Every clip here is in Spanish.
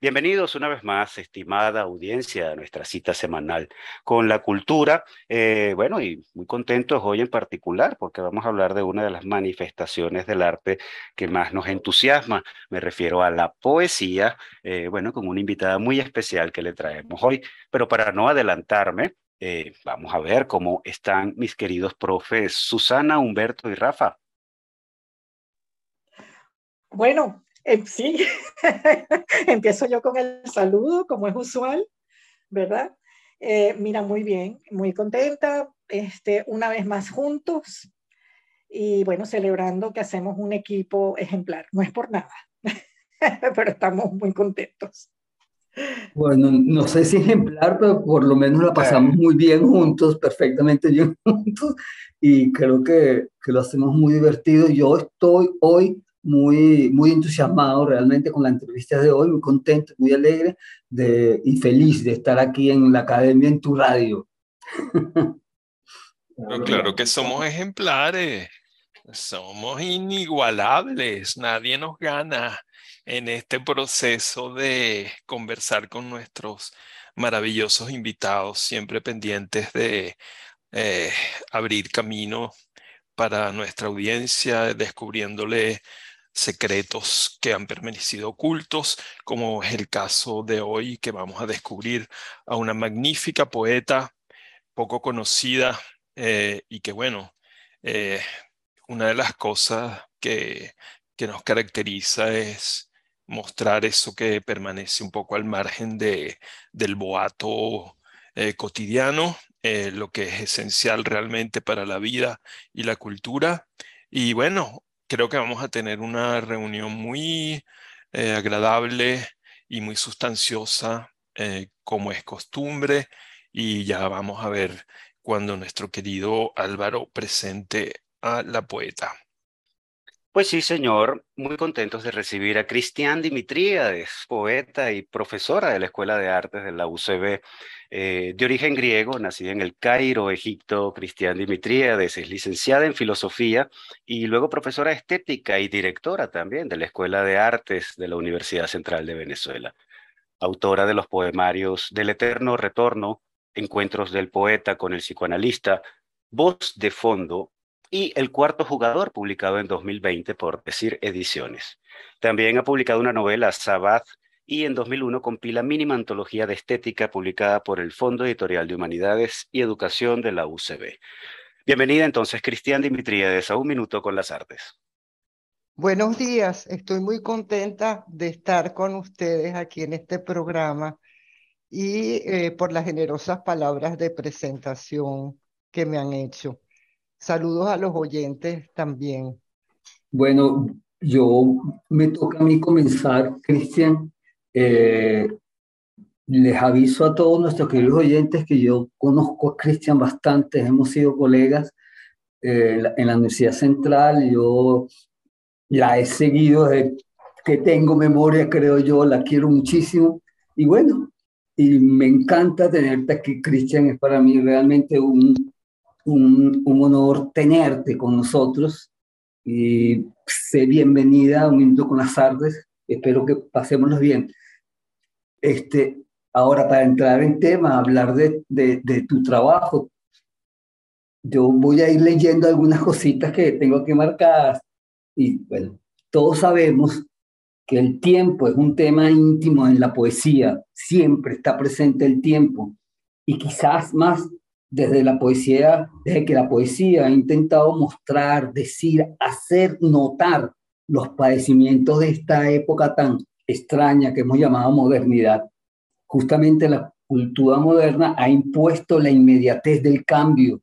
Bienvenidos una vez más, estimada audiencia, a nuestra cita semanal con la cultura. Eh, bueno, y muy contentos hoy en particular porque vamos a hablar de una de las manifestaciones del arte que más nos entusiasma. Me refiero a la poesía, eh, bueno, con una invitada muy especial que le traemos hoy. Pero para no adelantarme, eh, vamos a ver cómo están mis queridos profes Susana, Humberto y Rafa. Bueno, eh, sí, empiezo yo con el saludo, como es usual, ¿verdad? Eh, mira, muy bien, muy contenta, este, una vez más juntos y bueno, celebrando que hacemos un equipo ejemplar. No es por nada, pero estamos muy contentos. Bueno, no sé si ejemplar, pero por lo menos la pasamos muy bien juntos, perfectamente bien juntos, y creo que, que lo hacemos muy divertido. Yo estoy hoy muy, muy entusiasmado realmente con la entrevista de hoy, muy contento, muy alegre de, y feliz de estar aquí en la academia en tu radio. claro que somos ejemplares, somos inigualables, nadie nos gana en este proceso de conversar con nuestros maravillosos invitados, siempre pendientes de eh, abrir camino para nuestra audiencia, descubriéndole secretos que han permanecido ocultos, como es el caso de hoy que vamos a descubrir a una magnífica poeta poco conocida eh, y que bueno, eh, una de las cosas que, que nos caracteriza es mostrar eso que permanece un poco al margen de, del boato eh, cotidiano, lo que es esencial realmente para la vida y la cultura. Y bueno, creo que vamos a tener una reunión muy eh, agradable y muy sustanciosa, eh, como es costumbre, y ya vamos a ver cuando nuestro querido Álvaro presente a la poeta. Pues sí, señor, muy contentos de recibir a Cristian Dimitríades, poeta y profesora de la Escuela de Artes de la UCB, eh, de origen griego, nacida en el Cairo, Egipto. Cristian Dimitríades es licenciada en filosofía y luego profesora estética y directora también de la Escuela de Artes de la Universidad Central de Venezuela. Autora de los poemarios Del Eterno Retorno, Encuentros del Poeta con el Psicoanalista, Voz de Fondo y El Cuarto Jugador, publicado en 2020 por Decir Ediciones. También ha publicado una novela, Sabbath, y en 2001 compila Mínima Antología de Estética, publicada por el Fondo Editorial de Humanidades y Educación de la UCB. Bienvenida entonces, Cristian Dimitriades, a Un Minuto con las Artes. Buenos días, estoy muy contenta de estar con ustedes aquí en este programa y eh, por las generosas palabras de presentación que me han hecho. Saludos a los oyentes también. Bueno, yo me toca a mí comenzar, Cristian. Eh, les aviso a todos nuestros queridos oyentes que yo conozco a Cristian bastante, hemos sido colegas eh, en la Universidad Central, yo la he seguido desde que tengo memoria, creo yo, la quiero muchísimo. Y bueno, y me encanta tenerte aquí, Cristian, es para mí realmente un, un, honor tenerte con nosotros y sé bienvenida Un Minuto con las Artes. Espero que pasémonos bien. Este, ahora, para entrar en tema, hablar de, de, de tu trabajo, yo voy a ir leyendo algunas cositas que tengo aquí marcadas. Y bueno, todos sabemos que el tiempo es un tema íntimo en la poesía, siempre está presente el tiempo y quizás más desde la poesía, desde que la poesía ha intentado mostrar, decir, hacer notar los padecimientos de esta época tan extraña que hemos llamado modernidad. Justamente la cultura moderna ha impuesto la inmediatez del cambio,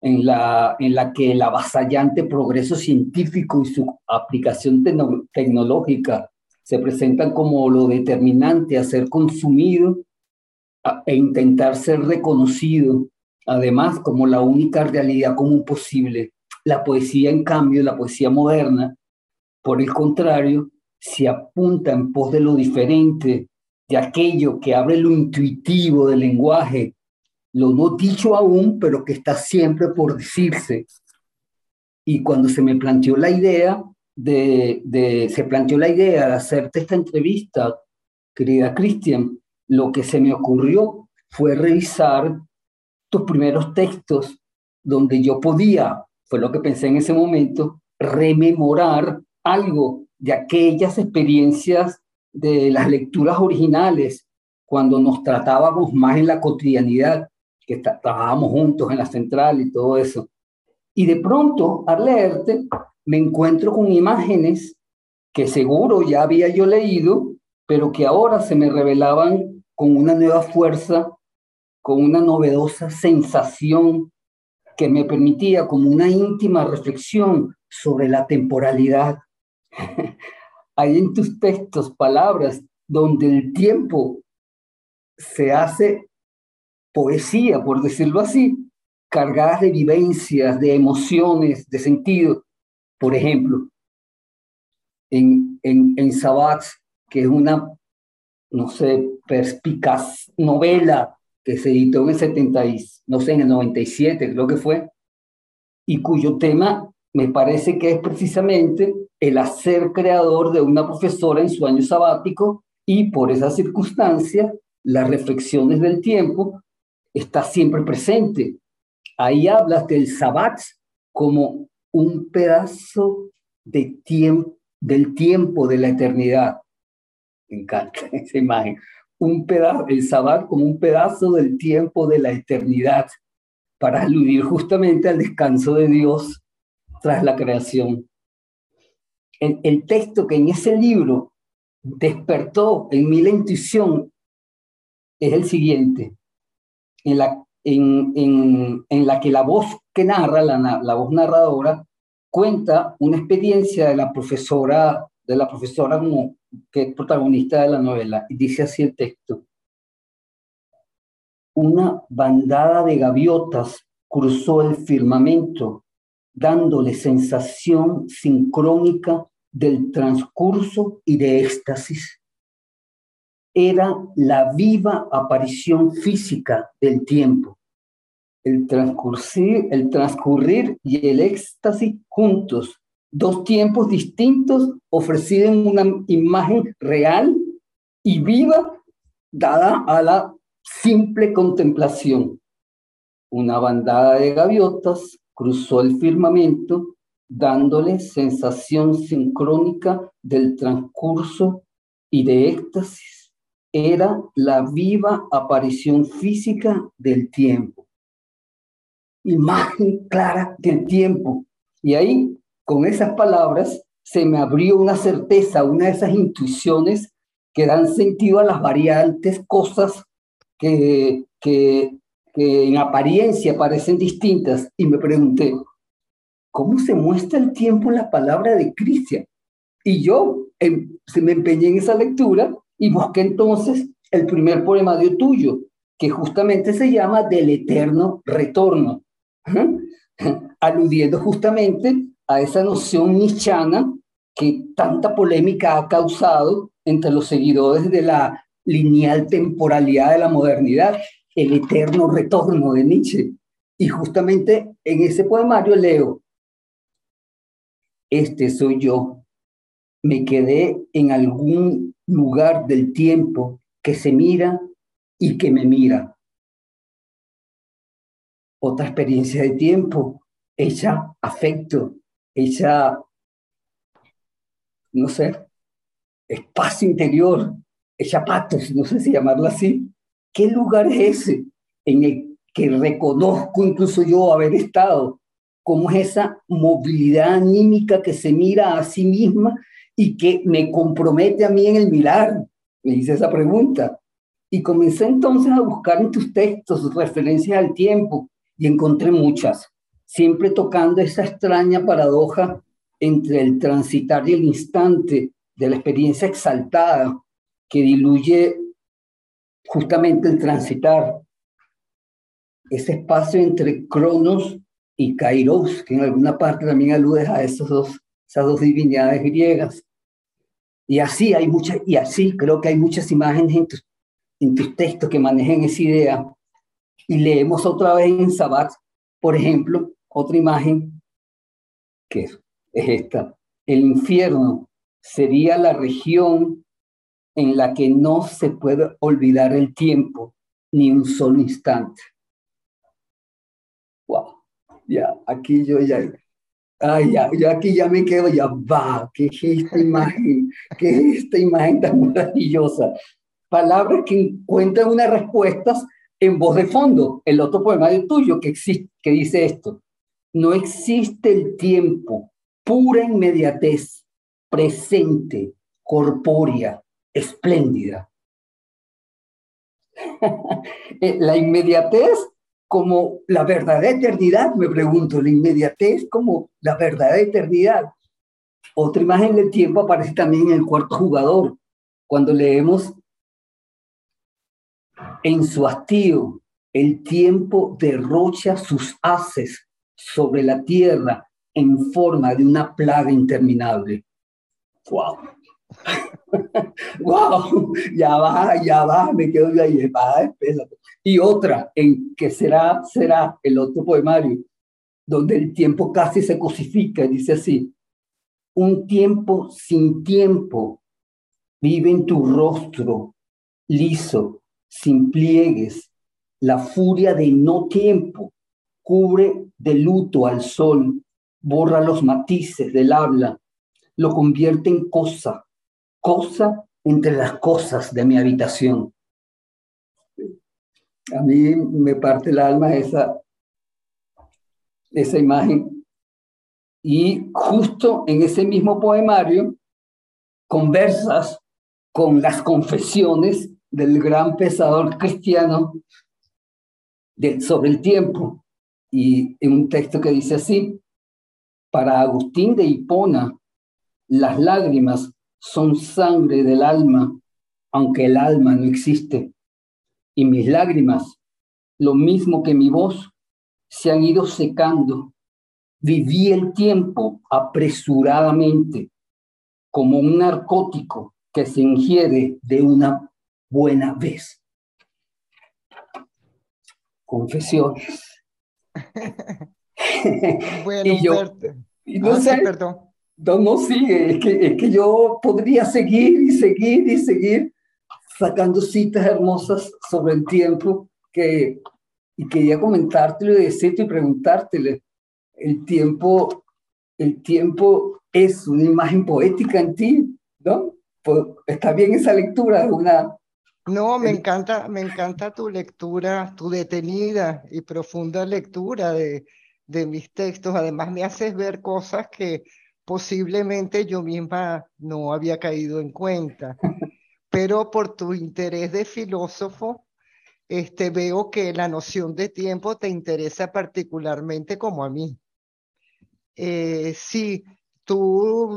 en la, en la que el avasallante progreso científico y su aplicación tecnológica se presentan como lo determinante a ser consumido e intentar ser reconocido, además como la única realidad común posible. La poesía, en cambio, la poesía moderna, por el contrario, se apunta en pos de lo diferente, de aquello que abre lo intuitivo del lenguaje, lo no dicho aún, pero que está siempre por decirse. Y cuando se me planteó la idea de, de se planteó la idea de hacerte esta entrevista, querida Cristian, lo que se me ocurrió fue revisar tus primeros textos donde yo podía, fue lo que pensé en ese momento, rememorar algo de aquellas experiencias de las lecturas originales, cuando nos tratábamos más en la cotidianidad, que trabajábamos juntos en la central y todo eso. Y de pronto, al leerte, me encuentro con imágenes que seguro ya había yo leído, pero que ahora se me revelaban con una nueva fuerza, con una novedosa sensación que me permitía como una íntima reflexión sobre la temporalidad. Hay en tus textos palabras donde el tiempo se hace poesía, por decirlo así, cargadas de vivencias, de emociones, de sentido. Por ejemplo, en, en, en Sabat, que es una, no sé, perspicaz novela que se editó en el 70, no sé, en el 97, creo que fue, y cuyo tema me parece que es precisamente el hacer creador de una profesora en su año sabático y por esa circunstancia las reflexiones del tiempo está siempre presente. Ahí hablas del sabbat como un pedazo de tiempo, del tiempo de la eternidad. Me encanta esa imagen. Un pedazo, el sabbat como un pedazo del tiempo de la eternidad, para aludir justamente al descanso de Dios tras la creación. El, el texto que en ese libro despertó en mí la intuición es el siguiente en la, en, en, en la que la voz que narra, la, la voz narradora, cuenta una experiencia de la profesora, de la profesora como, que es protagonista de la novela, y dice así el texto. Una bandada de gaviotas cruzó el firmamento, dándole sensación sincrónica del transcurso y de éxtasis era la viva aparición física del tiempo. El transcurrir, el transcurrir y el éxtasis juntos, dos tiempos distintos ofrecidos en una imagen real y viva dada a la simple contemplación. Una bandada de gaviotas cruzó el firmamento dándole sensación sincrónica del transcurso y de éxtasis era la viva aparición física del tiempo. Imagen clara del tiempo. Y ahí, con esas palabras, se me abrió una certeza, una de esas intuiciones que dan sentido a las variantes cosas que, que, que en apariencia parecen distintas. Y me pregunté, ¿cómo se muestra el tiempo en la palabra de Cristian? Y yo em, se me empeñé en esa lectura y busqué entonces el primer poema de tuyo, que justamente se llama Del eterno retorno, aludiendo justamente a esa noción nichana que tanta polémica ha causado entre los seguidores de la lineal temporalidad de la modernidad, el eterno retorno de Nietzsche. Y justamente en ese poemario leo, este soy yo, me quedé en algún lugar del tiempo que se mira y que me mira. Otra experiencia de tiempo, hecha afecto, hecha, no sé, espacio interior, hecha patos, no sé si llamarlo así. ¿Qué lugar es ese en el que reconozco incluso yo haber estado, como es esa movilidad anímica que se mira a sí misma y que me compromete a mí en el mirar? Me hice esa pregunta. Y comencé entonces a buscar en tus textos referencias al tiempo y encontré muchas, siempre tocando esa extraña paradoja entre el transitar y el instante de la experiencia exaltada que diluye justamente el transitar, ese espacio entre Cronos y Kairos, que en alguna parte también alude a esos dos, esas dos divinidades griegas. Y así hay muchas, y así creo que hay muchas imágenes en tus, en tus textos que manejen esa idea. Y leemos otra vez en Sabbat, por ejemplo, otra imagen que es esta. El infierno sería la región en la que no se puede olvidar el tiempo ni un solo instante. Wow, ya, aquí yo ya, ay, ya, yo aquí ya me quedo, ya va, ¿qué es esta imagen? ¿Qué es esta imagen tan maravillosa? Palabras que encuentran unas respuestas en voz de fondo. El otro poema de tuyo que, existe, que dice esto, no existe el tiempo, pura inmediatez, presente, corpórea, espléndida. Eh, la inmediatez como la verdadera eternidad, me pregunto, la inmediatez como la verdadera eternidad. Otra imagen del tiempo aparece también en el cuarto jugador, cuando leemos en su hastío, el tiempo derrocha sus haces sobre la tierra en forma de una plaga interminable. ¡Wow! ¡Wow! Ya va, ya va, me quedo ahí, va, Y otra, en que será, será el otro poemario, donde el tiempo casi se cosifica, dice así, un tiempo sin tiempo vive en tu rostro, liso, sin pliegues, la furia de no tiempo cubre de luto al sol borra los matices del habla, lo convierte en cosa, cosa entre las cosas de mi habitación. A mí me parte el alma esa, esa imagen. Y justo en ese mismo poemario conversas con las confesiones del gran pensador cristiano sobre el tiempo. Y en un texto que dice así, para Agustín de Hipona, las lágrimas son sangre del alma, aunque el alma no existe. Y mis lágrimas, lo mismo que mi voz, se han ido secando. Viví el tiempo apresuradamente, como un narcótico que se ingiere de una buena vez. Confesiones. bueno, y yo, no ah, sé, perdón. No, no sigue, es que, es que yo podría seguir y seguir y seguir sacando citas hermosas sobre el tiempo que, y quería comentártelo y decirte y preguntártele, el tiempo, el tiempo es una imagen poética en ti, ¿no? Pues, está bien esa lectura, una... No, me encanta, me encanta tu lectura, tu detenida y profunda lectura de, de mis textos. Además, me haces ver cosas que posiblemente yo misma no había caído en cuenta. Pero por tu interés de filósofo, este, veo que la noción de tiempo te interesa particularmente como a mí. Eh, sí, tú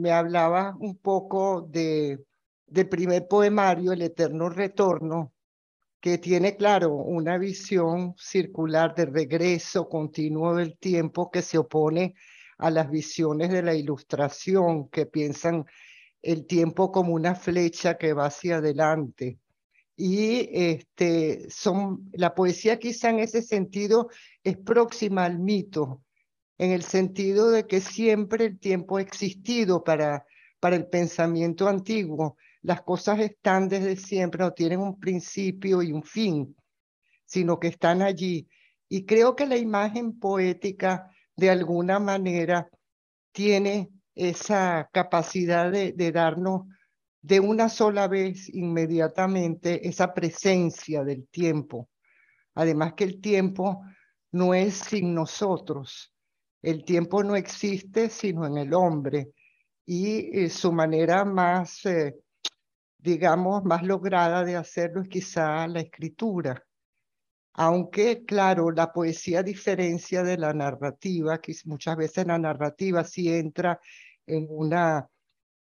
me hablabas un poco de, del primer poemario, El Eterno Retorno, que tiene, claro, una visión circular de regreso continuo del tiempo que se opone a las visiones de la ilustración que piensan el tiempo como una flecha que va hacia adelante. Y este, son, la poesía quizá en ese sentido es próxima al mito, en el sentido de que siempre el tiempo ha existido para, para el pensamiento antiguo las cosas están desde siempre, no tienen un principio y un fin, sino que están allí. Y creo que la imagen poética, de alguna manera, tiene esa capacidad de, darnos de una sola vez inmediatamente esa presencia del tiempo. Además que el tiempo no es sin nosotros. El tiempo no existe sino en el hombre y eh, su manera más, eh, digamos, más lograda de hacerlo es quizá la escritura. Aunque, claro, la poesía diferencia de la narrativa, que muchas veces la narrativa sí entra en una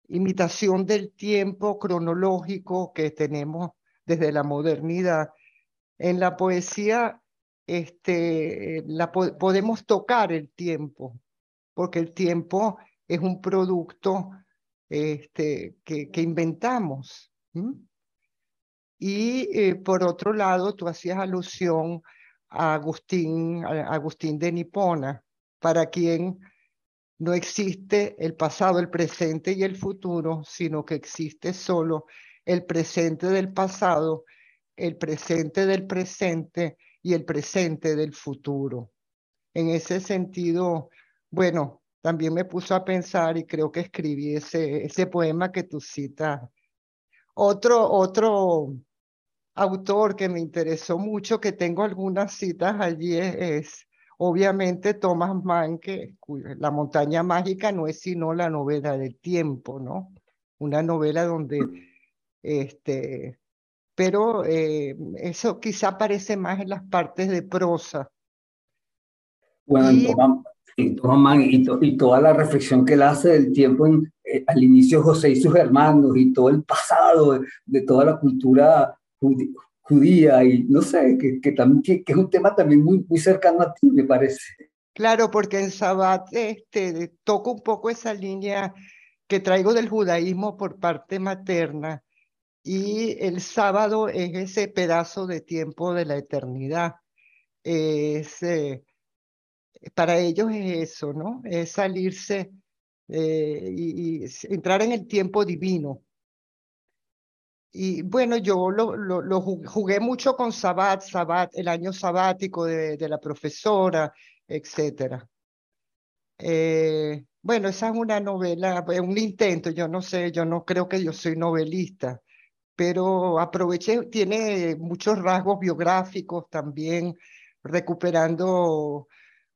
imitación del tiempo cronológico que tenemos desde la modernidad. En la poesía este, la, podemos tocar el tiempo, porque el tiempo es un producto este, que, inventamos. Y eh, por otro lado, tú hacías alusión a Agustín, a Agustín de Nipona, para quien no existe el pasado, el presente y el futuro, sino que existe solo el presente del pasado, el presente del presente y el presente del futuro. En ese sentido, bueno, también me puso a pensar y creo que escribí ese, ese poema que tú citas. Otro, otro autor que me interesó mucho, que tengo algunas citas allí, es Obviamente Thomas Mann, que La montaña mágica no es sino la novela del tiempo, ¿no? Una novela donde, este, pero eh, eso quizá aparece más en las partes de prosa. Bueno, y, Thomas, Mann y, toda la reflexión que él hace del tiempo en, eh, al inicio José y sus hermanos y todo el pasado de, toda la cultura judía y no sé, que, que, también, que, es un tema también muy, muy cercano a ti, me parece. Claro, porque en Sabbat este, toco un poco esa línea que traigo del judaísmo por parte materna y el sábado es ese pedazo de tiempo de la eternidad. Es, eh, para ellos es eso, ¿no? Es salirse eh, y, entrar en el tiempo divino. Y bueno, yo lo, jugué mucho con Sabat, Sabat, el año sabático de, la profesora, etc. Eh, bueno, esa es una novela, un intento, yo no sé, yo no creo que yo soy novelista, pero aproveché, tiene muchos rasgos biográficos también, recuperando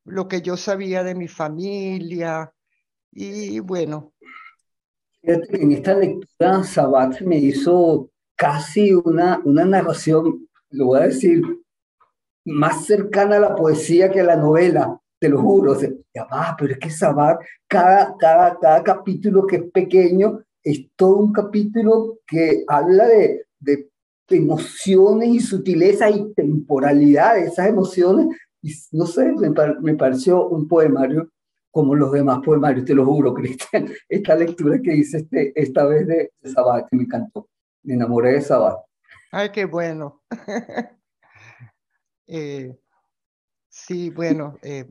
lo que yo sabía de mi familia, y bueno, en esta lectura, Sabat me hizo casi una, una narración, lo voy a decir, más cercana a la poesía que a la novela, te lo juro. ya va, pero es que Sabat, cada, cada, cada capítulo que es pequeño, es todo un capítulo que habla de, de emociones y sutileza y temporalidad de esas emociones. Y no sé, me, me pareció un poemario como los demás poemarios, te lo juro, Cristian. Esta lectura que hice este, esta vez de, Sabat, que me encantó. Me enamoré de Sabat. Ay, qué bueno. eh, sí, bueno. Eh.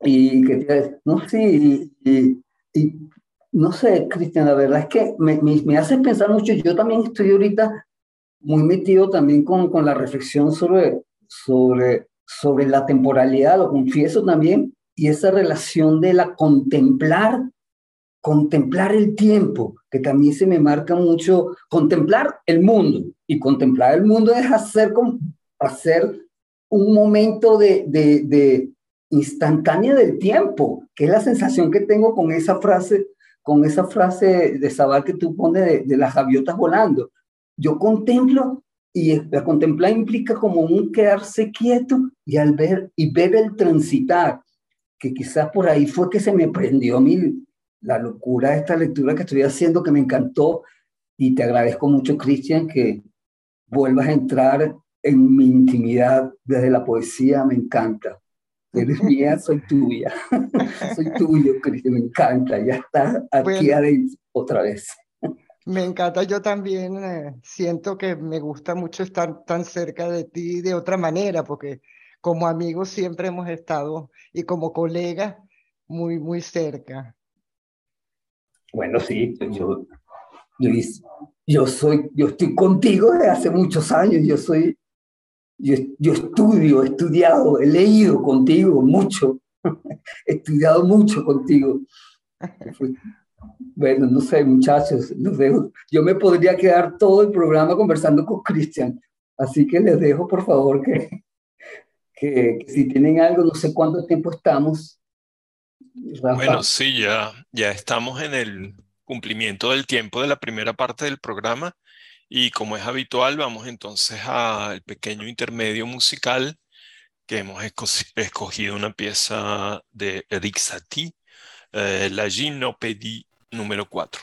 Y que no, sí, y, y, no sé, Cristian, la verdad es que me, me, me, hace pensar mucho. Yo también estoy ahorita muy metido también con, con la reflexión sobre, sobre, sobre la temporalidad, lo confieso también, y esa relación de la contemplar, contemplar el tiempo, que también se me marca mucho, contemplar el mundo. Y contemplar el mundo es hacer, hacer un momento de, de, de instantánea del tiempo, que es la sensación que tengo con esa frase, con esa frase de Sabal que tú pones de, de las gaviotas volando. Yo contemplo y la contemplar implica como un quedarse quieto y al ver y ver el transitar que quizás por ahí fue que se me prendió a mí la locura de esta lectura que estoy haciendo, que me encantó, y te agradezco mucho, Cristian, que vuelvas a entrar en mi intimidad desde la poesía, me encanta. Eres mía, soy tuya. soy tuyo, Cristian, me encanta. Ya estás aquí adentro otra vez. Me encanta, yo también eh, siento que me gusta mucho estar tan cerca de ti de otra manera, porque como amigos siempre hemos estado y como colegas muy, muy cerca. Bueno, sí, yo, yo, yo, soy, yo estoy contigo desde hace muchos años, yo soy, yo, yo estudio, he estudiado, he leído contigo mucho, he estudiado mucho contigo. Bueno, no sé, muchachos, los. Yo me podría quedar todo el programa conversando con Cristian, así que les dejo, por favor, que, que, si tienen algo, no sé cuánto tiempo estamos. Bueno, sí, ya, ya estamos en el cumplimiento del tiempo de la primera parte del programa y como es habitual, vamos entonces al pequeño intermedio musical que hemos escogido una pieza de Eric Satie, eh, la Gynopédie número 4.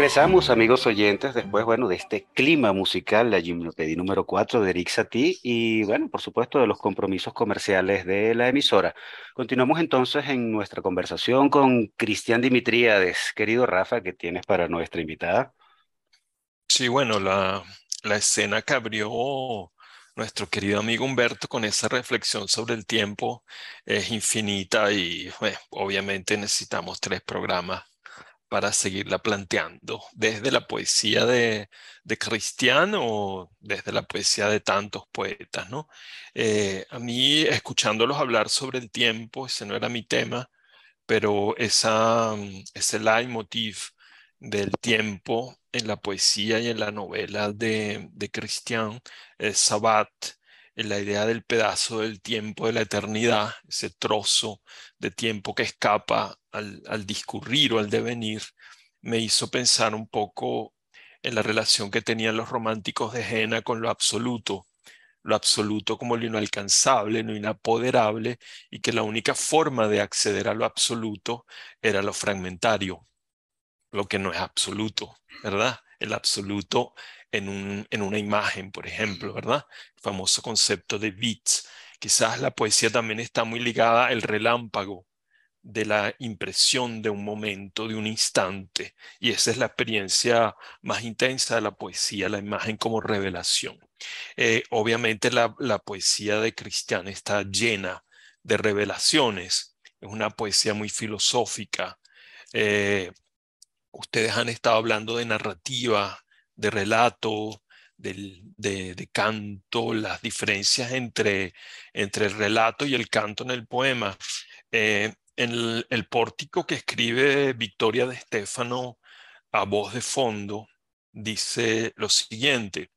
Regresamos, amigos oyentes, después, bueno, de este clima musical, la gimnopedia número 4 de Eric Satie y, bueno, por supuesto, de los compromisos comerciales de la emisora. Continuamos entonces en nuestra conversación con Cristian Dimitriades. Querido Rafa, ¿qué tienes para nuestra invitada? Sí, bueno, la, la escena que abrió nuestro querido amigo Humberto con esa reflexión sobre el tiempo es infinita y obviamente necesitamos tres programas para seguirla planteando, desde la poesía de, de o desde la poesía de tantos poetas, ¿no? Eh, a mí, escuchándolos hablar sobre el tiempo, ese no era mi tema, pero esa, mm, ese leitmotiv del tiempo en la poesía y en la novela de, de Cristian, eh, Sabat, la idea del pedazo del tiempo de la eternidad, ese trozo de tiempo que escapa al, discurrir o al devenir, me hizo pensar un poco en la relación que tenían los románticos de Jena con lo absoluto, lo absoluto como lo inalcanzable, lo inapoderable, y que la única forma de acceder a lo absoluto era lo fragmentario, lo que no es absoluto, ¿verdad? El absoluto en, un, en una imagen, por ejemplo, ¿verdad? El famoso concepto de bits. Quizás la poesía también está muy ligada al relámpago de la impresión de un momento, de un instante, y esa es la experiencia más intensa de la poesía, la imagen como revelación. Eh, obviamente la, poesía de Cristian está llena de revelaciones, es una poesía muy filosófica. Eh, ustedes han estado hablando de narrativa, de relato, de, canto, las diferencias entre, entre el relato y el canto en el poema. Eh, en el, pórtico que escribe Victoria de Estéfano a voz de fondo, dice lo siguiente,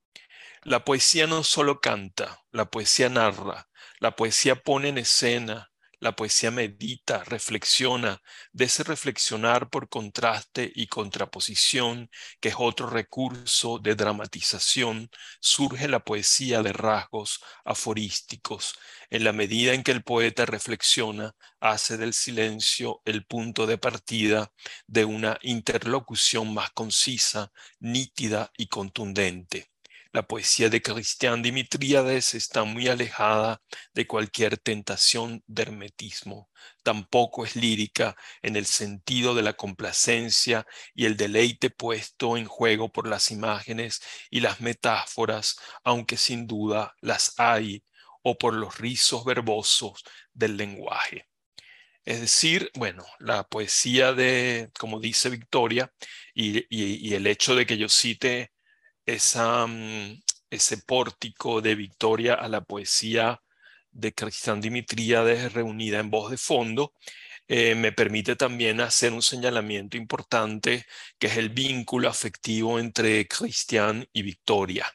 la poesía no solo canta, la poesía narra, la poesía pone en escena, la poesía medita, reflexiona, de ese reflexionar por contraste y contraposición, que es otro recurso de dramatización, surge la poesía de rasgos aforísticos. En la medida en que el poeta reflexiona, hace del silencio el punto de partida de una interlocución más concisa, nítida y contundente. La poesía de Cristian Dimitriades está muy alejada de cualquier tentación de hermetismo. Tampoco es lírica en el sentido de la complacencia y el deleite puesto en juego por las imágenes y las metáforas, aunque sin duda las hay, o por los rizos verbosos del lenguaje. Es decir, bueno, la poesía de, como dice Victoria, y, y el hecho de que yo cite esa, mm, ese pórtico de victoria a la poesía de Cristian Dimitriades reunida en voz de fondo, eh, me permite también hacer un señalamiento importante que es el vínculo afectivo entre Cristian y Victoria.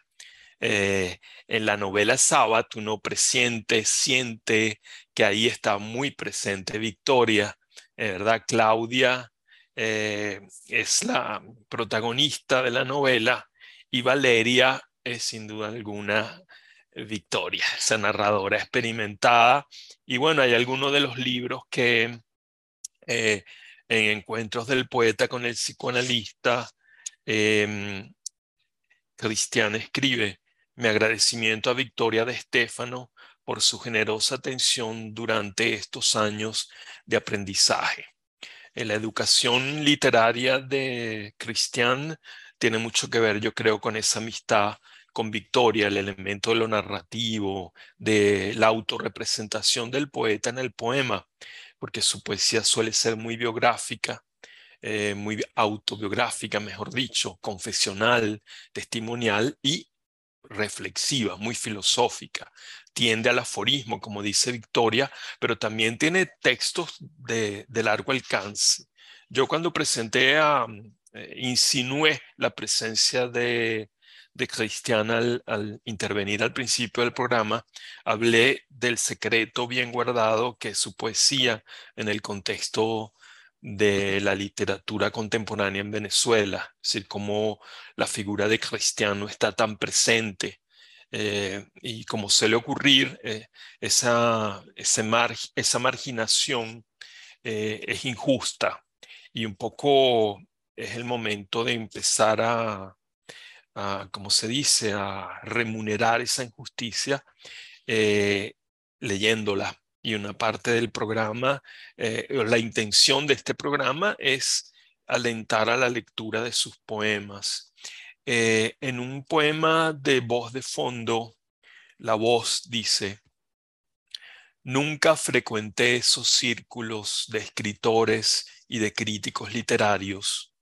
Eh, en la novela Sabbath uno presiente, siente que ahí está muy presente Victoria, eh, ¿verdad? Claudia es la protagonista de la novela y Valeria es sin duda alguna Victoria, esa narradora experimentada. Y bueno, hay algunos de los libros que eh, en Encuentros del Poeta con el Psicoanalista, eh, escribe, mi agradecimiento a Victoria de Estéfano por su generosa atención durante estos años de aprendizaje. En la educación literaria de Cristian tiene mucho que ver, yo creo, con esa amistad con Victoria, el elemento de lo narrativo, de la autorrepresentación del poeta en el poema, porque su poesía suele ser muy biográfica, eh, muy autobiográfica, mejor dicho, confesional, testimonial y reflexiva, muy filosófica. Tiende al aforismo, como dice Victoria, pero también tiene textos de, de largo alcance. Yo cuando presenté a, eh, insinué la presencia de, de al, intervenir al principio del programa, hablé del secreto bien guardado que es su poesía en el contexto de la literatura contemporánea en Venezuela, es decir, cómo la figura de Cristiano está tan presente eh, y como suele ocurrir, eh, esa, esa marginación es injusta y un poco es el momento de empezar a, como se dice, a remunerar esa injusticia eh, leyéndola. Y una parte del programa, eh, la intención de este programa es alentar a la lectura de sus poemas. Eh, en un poema de voz de fondo, la voz dice, Nunca frecuenté esos círculos de escritores y de críticos literarios.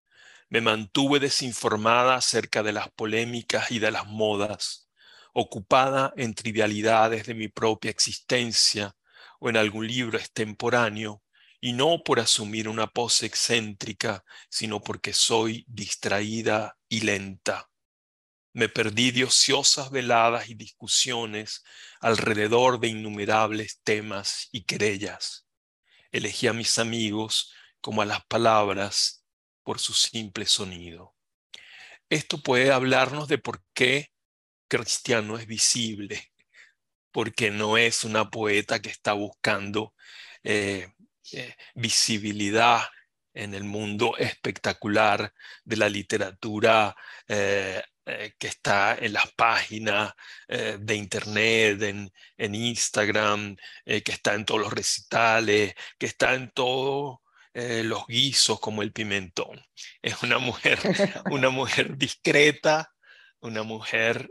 Me mantuve desinformada acerca de las polémicas y de las modas, ocupada en trivialidades de mi propia existencia o en algún libro extemporáneo, y no por asumir una pose excéntrica, sino porque soy distraída y lenta. Me perdí de ociosas veladas y discusiones alrededor de innumerables temas y querellas. Elegí a mis amigos como a las palabras por su simple sonido. Esto puede hablarnos de por qué Cristiano es visible, porque no es una poeta que está buscando eh, eh, visibilidad en el mundo espectacular de la literatura eh, que está en las páginas de internet, en, Instagram, que está en todos los recitales, que está en todos los guisos como el pimentón. Es una mujer, una mujer discreta, una mujer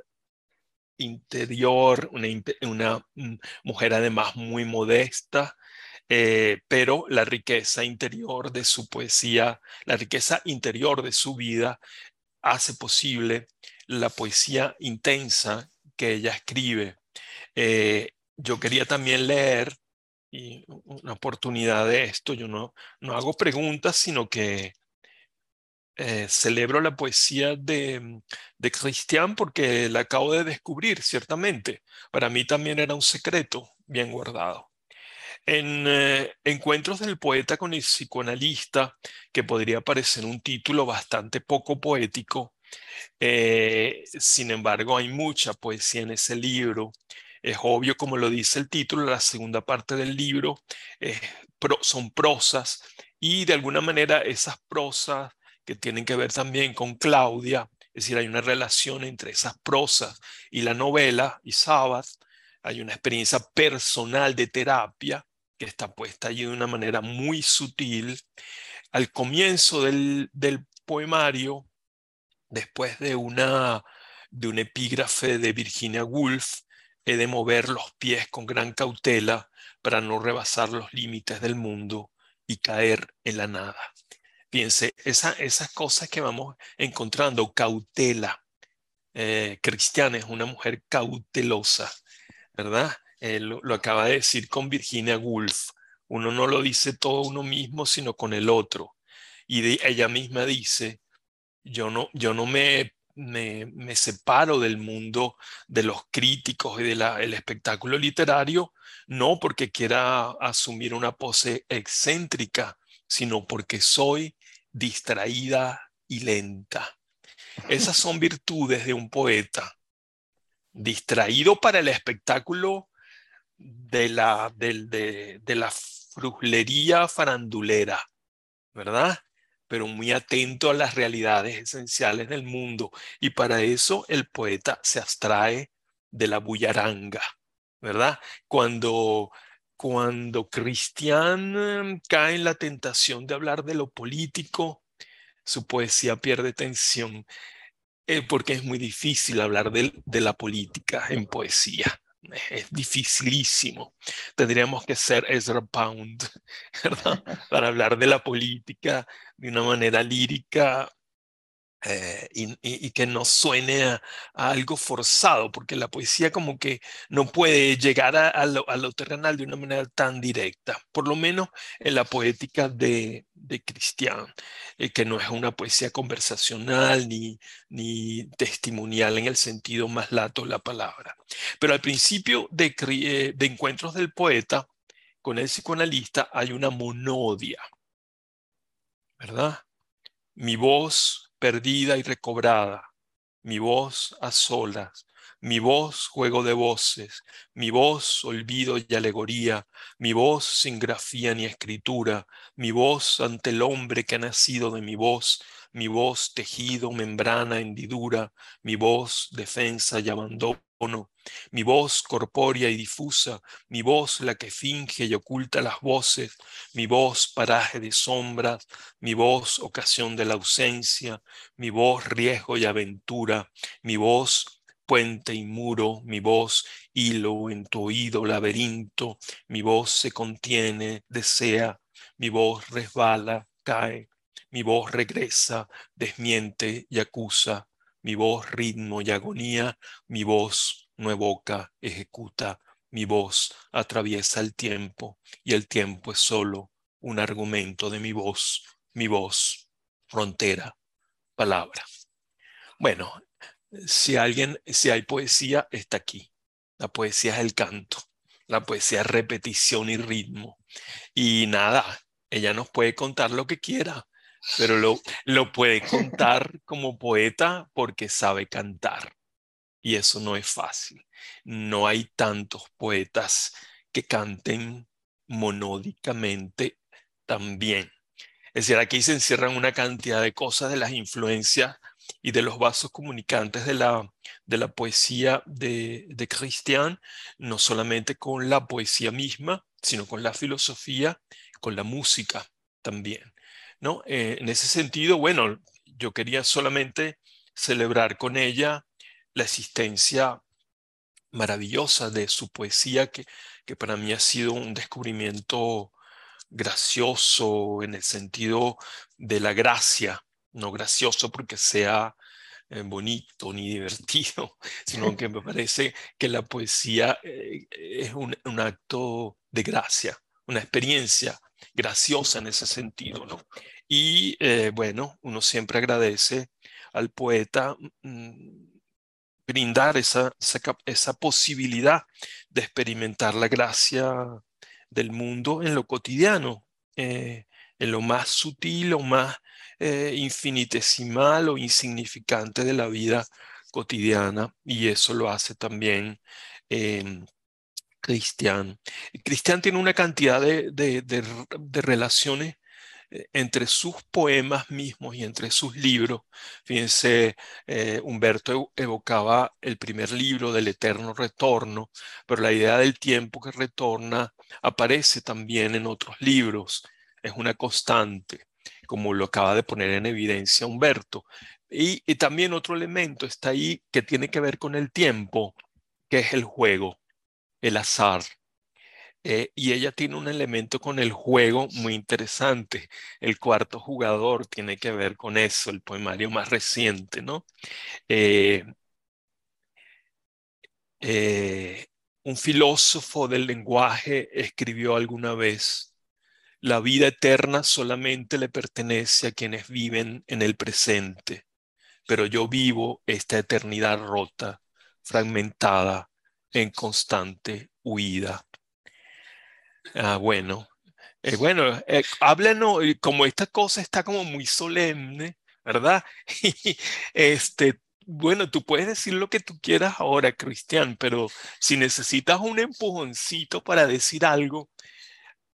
interior, una, una mm, mujer además muy modesta, pero la riqueza interior de su poesía, la riqueza interior de su vida hace posible la poesía intensa que ella escribe. Eh, yo quería también leer, y una oportunidad de esto, yo no, no hago preguntas, sino que eh, celebro la poesía de, de Cristian porque la acabo de descubrir, ciertamente. Para mí también era un secreto bien guardado. En eh, Encuentros del poeta con el psicoanalista, que podría parecer un título bastante poco poético, eh, sin embargo hay mucha poesía en ese libro. Es obvio, como lo dice el título, la segunda parte del libro son prosas y de alguna manera esas prosas que tienen que ver también con Claudia, es decir, hay una relación entre esas prosas y la novela y Sabat, hay una experiencia personal de terapia que está puesta allí de una manera muy sutil. Al comienzo del, poemario, después de una, de un epígrafe de Virginia Woolf, he de mover los pies con gran cautela para no rebasar los límites del mundo y caer en la nada. Fíjense, esa, esas cosas que vamos encontrando, cautela. Eh, Cristiana es una mujer cautelosa, ¿verdad? Eh, lo, acaba de decir con Virginia Woolf, uno no lo dice todo uno mismo, sino con el otro. Y ella misma dice, yo no, yo no me, me, me, separo del mundo de los críticos y del espectáculo literario, no porque quiera asumir una pose excéntrica, sino porque soy distraída y lenta. Esas son virtudes de un poeta. Distraído para el espectáculo de la, de, de, la frujlería farandulera, ¿verdad? Pero muy atento a las realidades esenciales del mundo. Y para eso el poeta se abstrae de la bullaranga, ¿verdad? Cuando, cuando Cristian cae en la tentación de hablar de lo político, su poesía pierde tensión, eh, porque es muy difícil hablar de la política en poesía es dificilísimo. Tendríamos que ser Ezra Pound, ¿verdad? Para hablar de la política de una manera lírica eh, y, que no suene a, algo forzado, porque la poesía como que no puede llegar a, lo, terrenal de una manera tan directa, por lo menos en la poética de, de Cristian, eh, que no es una poesía conversacional ni, ni testimonial en el sentido más lato de la palabra. Pero al principio de, eh, de Encuentros del Poeta, con el psicoanalista hay una monodia, ¿verdad? Mi voz perdida y recobrada, mi voz a solas, mi voz juego de voces, mi voz olvido y alegoría, mi voz sin grafía ni escritura, mi voz ante el hombre que ha nacido de mi voz, mi voz tejido, membrana, hendidura, mi voz defensa y abandono, mi voz corpórea y difusa, mi voz la que finge y oculta las voces, mi voz paraje de sombras, mi voz ocasión de la ausencia, mi voz riesgo y aventura, mi voz puente y muro, mi voz hilo en tu oído laberinto, mi voz se contiene, desea, mi voz resbala, cae, mi voz regresa, desmiente y acusa, mi voz ritmo y agonía, mi voz no evoca, ejecuta, mi voz atraviesa el tiempo y el tiempo es solo un argumento de mi voz, mi voz, frontera, palabra. Bueno, si alguien, si hay poesía, está aquí. La poesía es el canto, la poesía es repetición y ritmo. Y nada, ella nos puede contar lo que quiera pero lo, lo puede contar como poeta porque sabe cantar. Y eso no es fácil. No hay tantos poetas que canten monódicamente también. Es decir, aquí se encierran una cantidad de cosas de las influencias y de los vasos comunicantes de la, de la poesía de, de Christian, no solamente con la poesía misma, sino con la filosofía, con la música también. ¿no? Eh, en ese sentido, bueno, yo quería solamente celebrar con ella la existencia maravillosa de su poesía, que, que para mí ha sido un descubrimiento gracioso en el sentido de la gracia, no gracioso porque sea eh, bonito ni divertido, sino que me parece que la poesía eh, es un, acto de gracia, una experiencia graciosa en ese sentido, ¿no? Y eh, bueno, uno siempre agradece al poeta mm, brindar esa, esa, posibilidad de experimentar la gracia del mundo en lo cotidiano, en lo más sutil o más eh, infinitesimal o insignificante de la vida cotidiana. Y eso lo hace también Cristian. Cristian tiene una cantidad de, de, relaciones eh, entre sus poemas mismos y entre sus libros. Fíjense, eh, Humberto evocaba el primer libro del eterno retorno, pero la idea del tiempo que retorna aparece también en otros libros. Es una constante, como lo acaba de poner en evidencia Humberto. y también otro elemento está ahí que tiene que ver con el tiempo, que es el juego el azar. Eh, y ella tiene un elemento con el juego muy interesante. El cuarto jugador tiene que ver con eso, el poemario más reciente, ¿no? Eh, eh, un filósofo del lenguaje escribió alguna vez, la vida eterna solamente le pertenece a quienes viven en el presente, pero yo vivo esta eternidad rota, fragmentada, en constante huida. Ah, bueno, eh, bueno, eh, háblanos, como esta cosa está como muy solemne, ¿verdad? este, bueno, tú puedes decir lo que tú quieras ahora, Cristian, pero si necesitas un empujoncito para decir algo,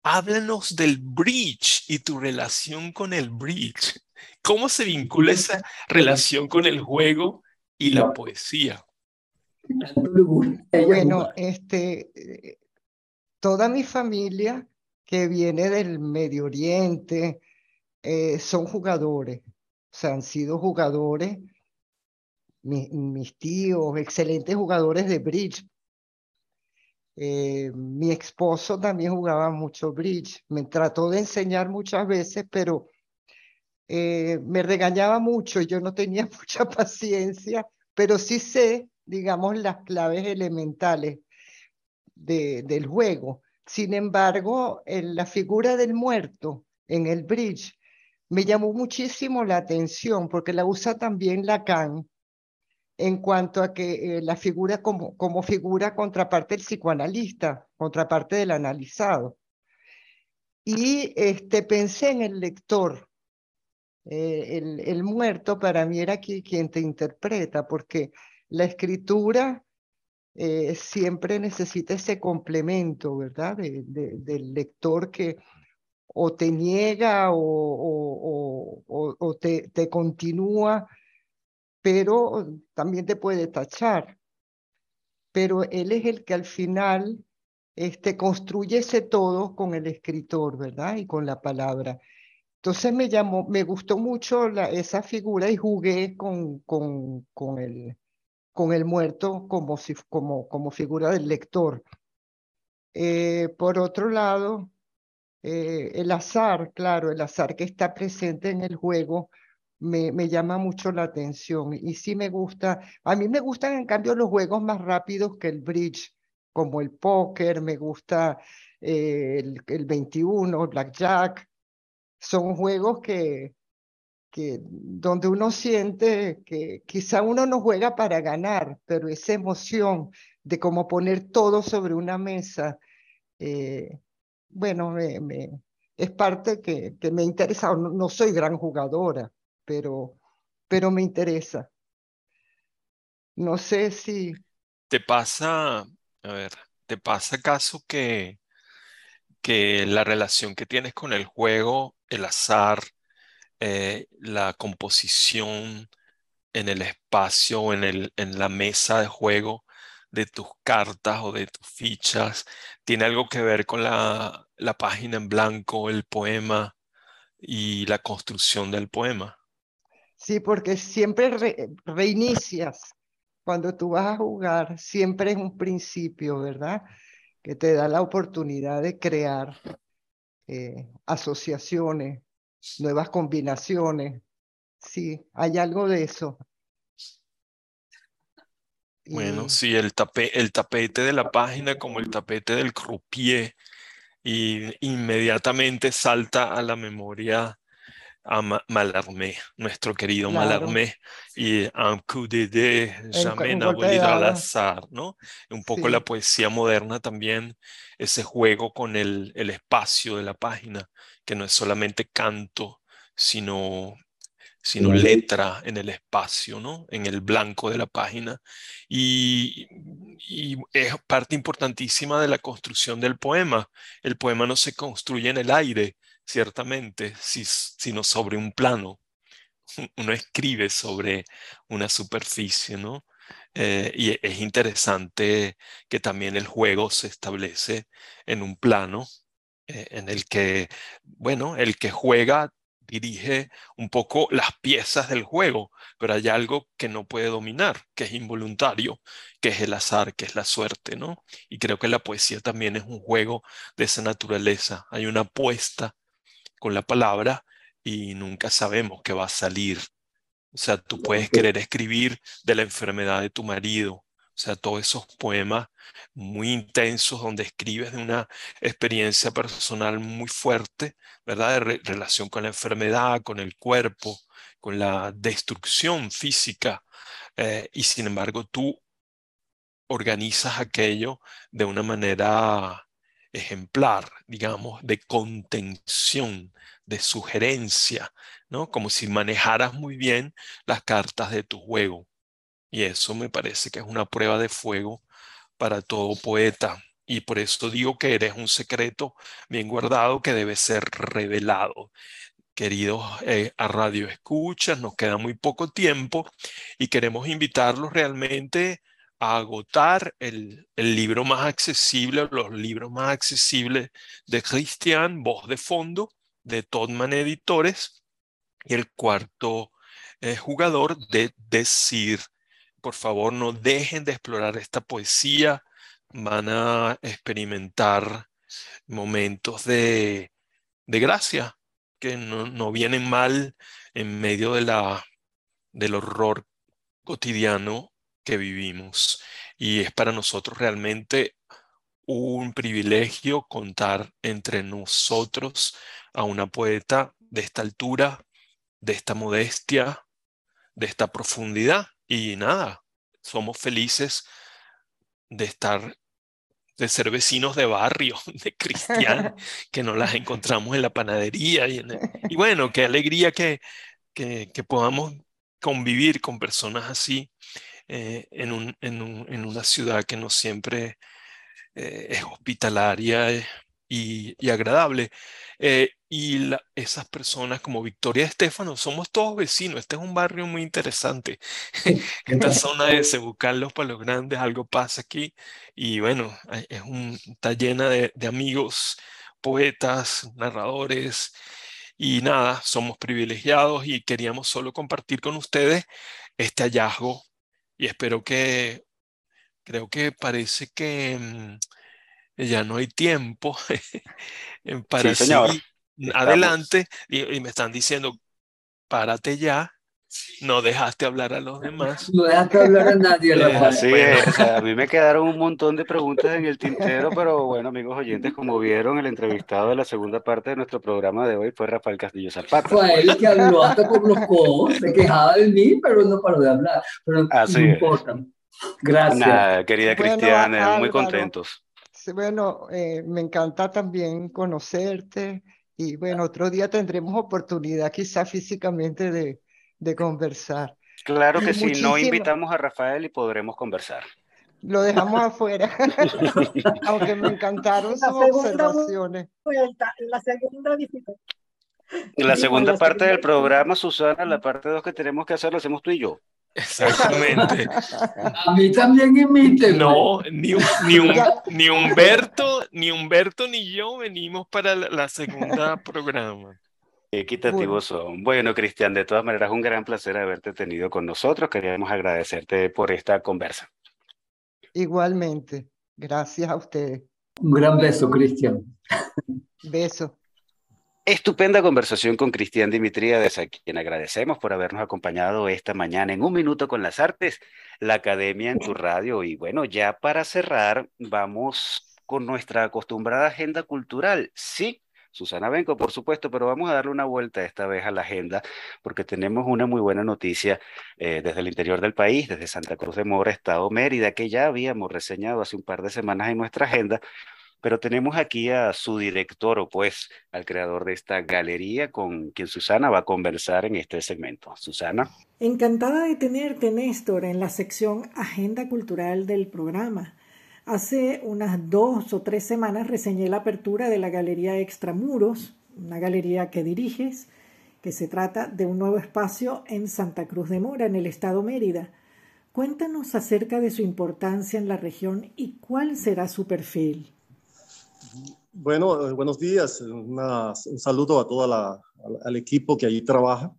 háblanos del bridge y tu relación con el bridge. ¿Cómo se vincula esa relación con el juego y la poesía? Bueno, este, toda mi familia que viene del Medio Oriente eh, son jugadores, o sea, han sido jugadores, mis tíos, excelentes jugadores de bridge. Eh, mi esposo también jugaba mucho bridge, me trató de enseñar muchas veces, pero eh, me regañaba mucho, yo no tenía mucha paciencia, pero sí sé digamos, las claves elementales de, del juego. Sin embargo, en la figura del muerto en el bridge me llamó muchísimo la atención porque la usa también Lacan en cuanto a que eh, la figura como, como figura contraparte del psicoanalista, contraparte del analizado. Y este, pensé en el lector. Eh, el, el, muerto para mí era aquí quien te interpreta, porque la escritura eh, siempre necesita ese complemento, ¿verdad? del lector que o te niega o, o, te, te continúa, pero también te puede tachar. Pero él es el que al final este, construye ese todo con el escritor, ¿verdad? Y con la palabra. Entonces me llamó, me gustó mucho la, esa figura y jugué con, con, con, el, con el muerto como, si, como, como figura del lector. Eh, por otro lado, eh, el azar, claro, el azar que está presente en el juego me, llama mucho la atención y sí me gusta, a mí me gustan en cambio los juegos más rápidos que el bridge, como el póker, me gusta eh, el, el 21, blackjack, son juegos que, que donde uno siente que quizá uno no juega para ganar, pero esa emoción de cómo poner todo sobre una mesa, eh, bueno, es parte que, que me interesa. No, no, soy gran jugadora, pero, pero me interesa. No sé si... ¿Te pasa, a ver, ¿te pasa acaso que, que la relación que tienes con el juego, el azar, eh, la composición en el espacio, en, el, en la mesa de juego, de tus cartas o de tus fichas, tiene algo que ver con la, la página en blanco, el poema y la construcción del poema. Sí, porque siempre reinicias. Cuando tú vas a jugar, siempre es un principio, ¿verdad? Que te da la oportunidad de crear eh, asociaciones, nuevas combinaciones. Sí, hay algo de eso. Bueno, sí, el, el tapete de la página como el tapete del croupier y inmediatamente salta a la memoria a Malarmé, nuestro querido Malarmé, y un coup de dé, jamais al azar, ¿no? Un poco la poesía moderna también, ese juego con el, el espacio de la página, que no es solamente canto, sino sino letra en el espacio, ¿no? En el blanco de la página. Y, es parte importantísima de la construcción del poema. El poema no se construye en el aire, ciertamente, sino sobre un plano. Uno escribe sobre una superficie, ¿no? Eh, y es interesante que también el juego se establece en un plano eh, en el que, bueno, el que juega dirige un poco las piezas del juego, pero hay algo que no puede dominar, que es involuntario, que es el azar, que es la suerte, ¿no? Y creo que la poesía también es un juego de esa naturaleza. Hay una apuesta con la palabra y nunca sabemos qué va a salir. O sea, tú puedes querer escribir de la enfermedad de tu marido, o sea, todos esos poemas muy intensos donde escribes de una experiencia personal muy fuerte, ¿verdad? De relación con la enfermedad, con el cuerpo, con la destrucción física. Eh, y sin embargo, tú organizas aquello de una manera ejemplar, digamos, de contención, de sugerencia, ¿no? Como si manejaras muy bien las cartas de tu juego. Y eso me parece que es una prueba de fuego para todo poeta. Y por eso digo que eres un secreto bien guardado que debe ser revelado. Queridos eh, a Radio Escuchas, nos queda muy poco tiempo y queremos invitarlos realmente agotar el, libro más accesible, los libros más accesibles de Christian, Voz de Fondo, de Todman Editores, y el cuarto eh, jugador de Decir. Por favor no dejen de explorar esta poesía, van a experimentar momentos de, gracia que no, vienen mal en medio de la, del horror cotidiano que vivimos. Y es para nosotros realmente un privilegio contar entre nosotros a una poeta de esta altura, de esta modestia, de esta profundidad y nada, somos felices de estar, de ser vecinos de barrio, de cristianos, que nos las encontramos en la panadería. Y, y bueno, qué alegría que, que, podamos convivir con personas así eh, en, un, en, un, en, una ciudad que no siempre eh, es hospitalaria y, agradable. Eh, y esas personas como Victoria Estefano, somos todos vecinos. Este es un barrio muy interesante. Esta zona de Cebucal, Los Palos Grandes, algo pasa aquí. Y bueno, es un, está llena de, de amigos, poetas, narradores. Y nada, somos privilegiados y queríamos solo compartir con ustedes este hallazgo. Y espero que, creo que parece que mm, ya no hay tiempo para seguir adelante y, me están diciendo, párate ya, no dejaste hablar a los demás. No dejaste hablar a nadie. Eh, a mí me quedaron un montón de preguntas en el tintero, pero bueno, amigos oyentes, como vieron, el entrevistado de la segunda parte de nuestro programa de hoy fue Rafael Castillo Zapata. Fue él que habló hasta por los codos, se quejaba de mí, pero no paró de hablar. Pero Así no importa. Gracias. querida Cristiana, muy contentos. Bueno, eh, me encanta también conocerte y bueno, otro día tendremos oportunidad quizá físicamente de, de conversar. Claro que sí, no invitamos a Rafael y podremos conversar. Lo dejamos afuera, aunque me encantaron sus observaciones. la segunda visita. La segunda parte del programa, Susana, la parte dos que tenemos que hacer, lo hacemos tú y yo. Exactamente. A mí también imite. No, ni, ni, ni, Humberto, ni Humberto ni yo venimos para la, segunda programa. Equitativos son. Bueno, Cristian, de todas maneras, un gran placer haberte tenido con nosotros. Queríamos agradecerte por esta conversa. Igualmente. Gracias a ustedes. Un gran beso, Cristian. Beso. Estupenda conversación con Cristian Dimitriades, a quien agradecemos por habernos acompañado esta mañana en Un Minuto con las Artes, la Academia en tu radio. Y bueno, ya para cerrar, vamos con nuestra acostumbrada agenda cultural. Sí, Susana Benco, por supuesto, pero vamos a darle una vuelta esta vez a la agenda porque tenemos una muy buena noticia eh, desde el interior del país, desde Santa Cruz de Mora, Estado Mérida, que ya habíamos reseñado hace un par de semanas en nuestra agenda, pero tenemos aquí a su director, o pues al creador de esta galería, con quien Susana va a conversar en este segmento. Susana. Encantada de tenerte, Néstor, en la sección Agenda Cultural del programa. Hace unas dos o tres semanas reseñé la apertura de la Galería Extramuros, una galería que diriges, que se trata de un nuevo espacio en Santa Cruz de Mora, en el estado Mérida. Cuéntanos acerca de su importancia en la región y cuál será su perfil. Bueno, eh, buenos días. un saludo a todo al equipo que allí trabaja.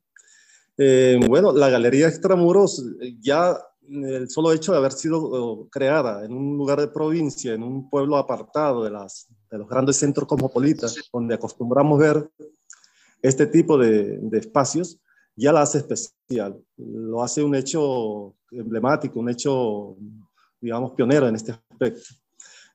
Eh, bueno, la Galería Extramuros, ya el solo hecho de haber sido creada en un lugar de provincia, en un pueblo apartado de, las, de los grandes centros cosmopolitas, donde acostumbramos ver este tipo de, de espacios, ya la hace especial. Lo hace un hecho emblemático, un hecho, digamos, pionero en este aspecto.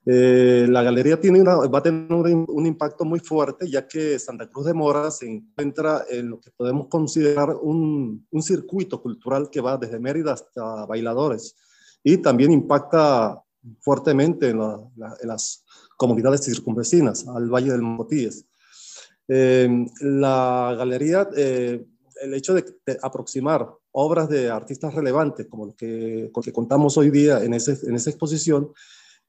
Eh, la galería tiene va a tener un, impacto muy fuerte, ya que Santa Cruz de Mora se encuentra en lo que podemos considerar un, un circuito cultural que va desde Mérida hasta Bailadores y también impacta fuertemente en, las comunidades circunvecinas, al Valle del Motíes. Eh, la galería, eh, el hecho de, aproximar obras de artistas relevantes como lo que, que contamos hoy día en, ese, en esa exposición,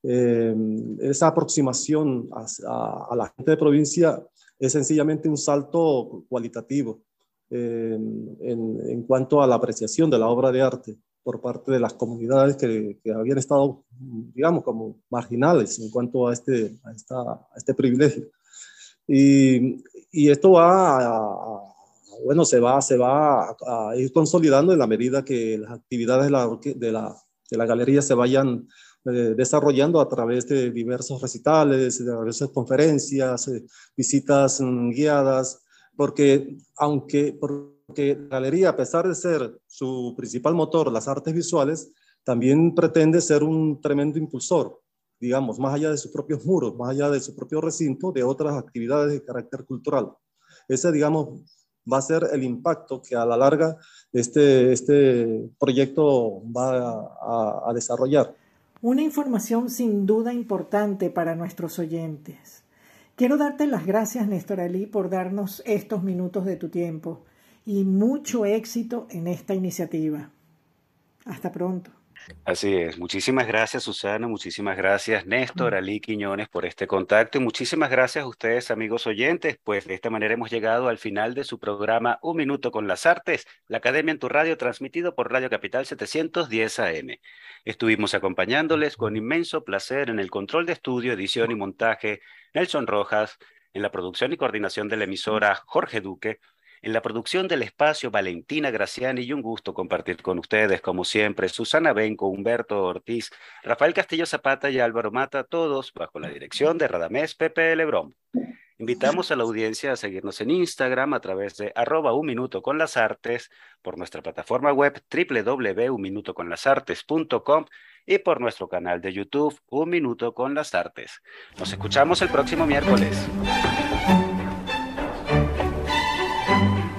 eh, esa aproximación a, la gente de provincia es sencillamente un salto cualitativo eh, en, cuanto a la apreciación de la obra de arte por parte de las comunidades que, habían estado, digamos, como marginales en cuanto a este, a este privilegio. Y, y esto va a, bueno, se va, se va a, ir consolidando en la medida que las actividades de la, de la, de la galería se vayan eh, desarrollando a través de diversos recitales, de diversas conferencias, eh, visitas mm, guiadas, porque aunque porque la galería, a pesar de ser su principal motor, las artes visuales, también pretende ser un tremendo impulsor, digamos, más allá de sus propios muros, más allá de su propio recinto, de otras actividades de carácter cultural. Ese, digamos, va a ser el impacto que a la larga este, este proyecto va a, a desarrollar. Una información sin duda importante para nuestros oyentes. Quiero darte las gracias, Néstor Ali, por darnos estos minutos de tu tiempo y mucho éxito en esta iniciativa. Hasta pronto. Así es. Muchísimas gracias, Susana. Muchísimas gracias, Néstor, Ali Quiñones, por este contacto. Y muchísimas gracias a ustedes, amigos oyentes. Pues de esta manera hemos llegado al final de su programa Un Minuto con las Artes, la Academia en tu Radio, transmitido por Radio Capital 710 AM. Estuvimos acompañándoles con inmenso placer en el control de estudio, edición y montaje, Nelson Rojas, en la producción y coordinación de la emisora Jorge Duque en la producción del espacio, Valentina Graciani y un gusto compartir con ustedes, como siempre, Susana Benco, Humberto Ortiz, Rafael Castillo Zapata y Álvaro Mata, todos bajo la dirección de Radamés Pepe Lebrón. Invitamos a la audiencia a seguirnos en Instagram a través de arroba un minuto con las artes, por nuestra plataforma web www.unminutoconlasartes.com y por nuestro canal de YouTube Un Minuto con las Artes. Nos escuchamos el próximo miércoles.